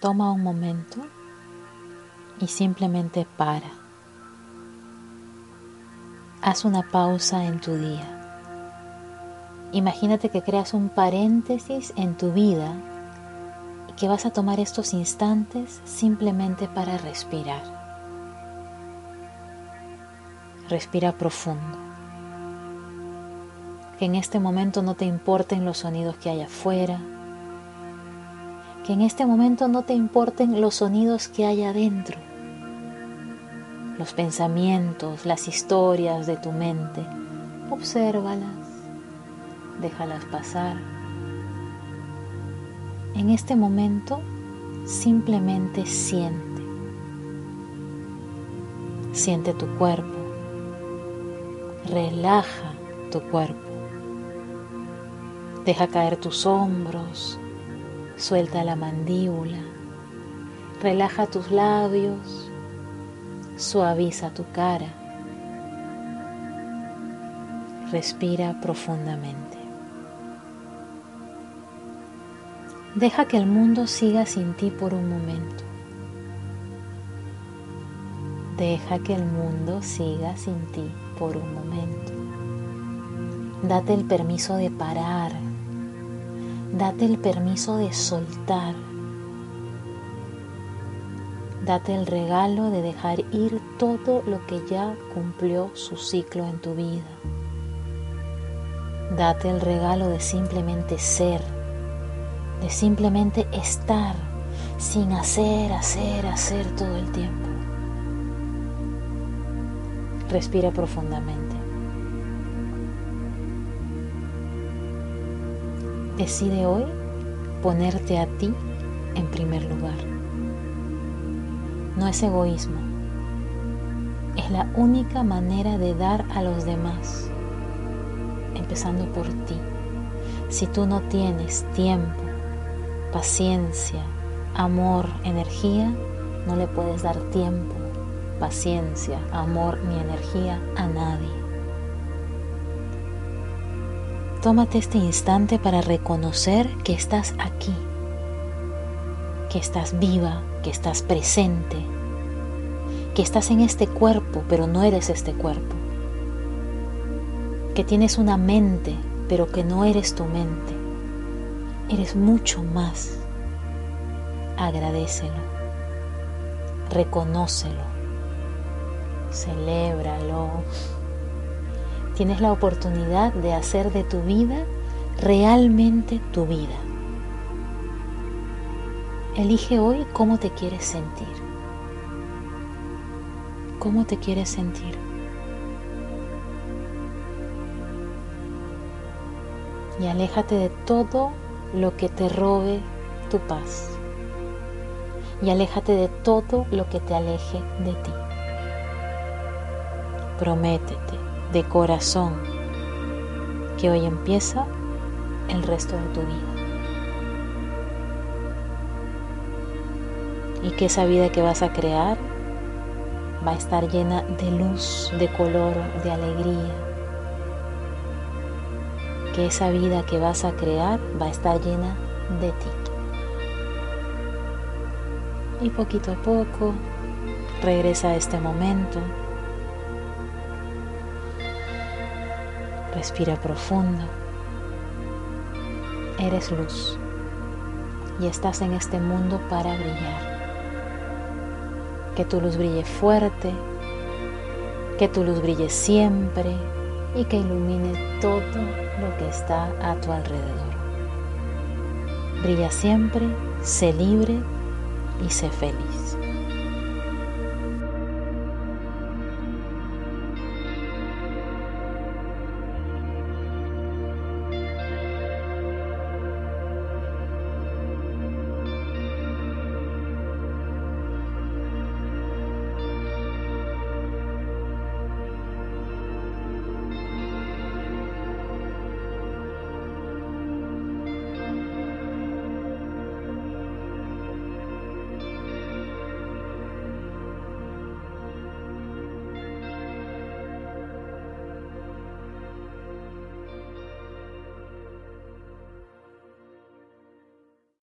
Toma un momento y simplemente para. Haz una pausa en tu día. Imagínate que creas un paréntesis en tu vida y que vas a tomar estos instantes simplemente para respirar. Respira profundo. Que en este momento no te importen los sonidos que hay afuera. Que en este momento no te importen los sonidos que hay adentro. Los pensamientos, las historias de tu mente. Obsérvalas déjalas pasar. En este momento simplemente siente. Siente tu cuerpo. Relaja tu cuerpo. Deja caer tus hombros. Suelta la mandíbula. Relaja tus labios. Suaviza tu cara. Respira profundamente. Deja que el mundo siga sin ti por un momento. Deja que el mundo siga sin ti por un momento. Date el permiso de parar. Date el permiso de soltar. Date el regalo de dejar ir todo lo que ya cumplió su ciclo en tu vida. Date el regalo de simplemente ser de simplemente estar sin hacer, hacer, hacer todo el tiempo. Respira profundamente. Decide hoy ponerte a ti en primer lugar. No es egoísmo. Es la única manera de dar a los demás, empezando por ti. Si tú no tienes tiempo, paciencia, amor, energía, no le puedes dar tiempo, paciencia, amor ni energía a nadie. Tómate este instante para reconocer que estás aquí, que estás viva, que estás presente, que estás en este cuerpo, pero no eres este cuerpo, que tienes una mente, pero que no eres tu mente eres mucho más. Agradecelo, reconócelo, celébralo. Tienes la oportunidad de hacer de tu vida realmente tu vida. Elige hoy cómo te quieres sentir. ¿Cómo te quieres sentir? Y aléjate de todo lo que te robe tu paz y aléjate de todo lo que te aleje de ti. Prométete de corazón que hoy empieza el resto de tu vida. Y que esa vida que vas a crear va a estar llena de luz, de color, de alegría, que esa vida que vas a crear va a estar llena de ti. Y poquito a poco regresa a este momento. Respira profundo. Eres luz y estás en este mundo para brillar. Que tu luz brille fuerte, que tu luz brille siempre y que ilumine todo lo que está a tu alrededor. Brilla siempre, sé libre y sé feliz.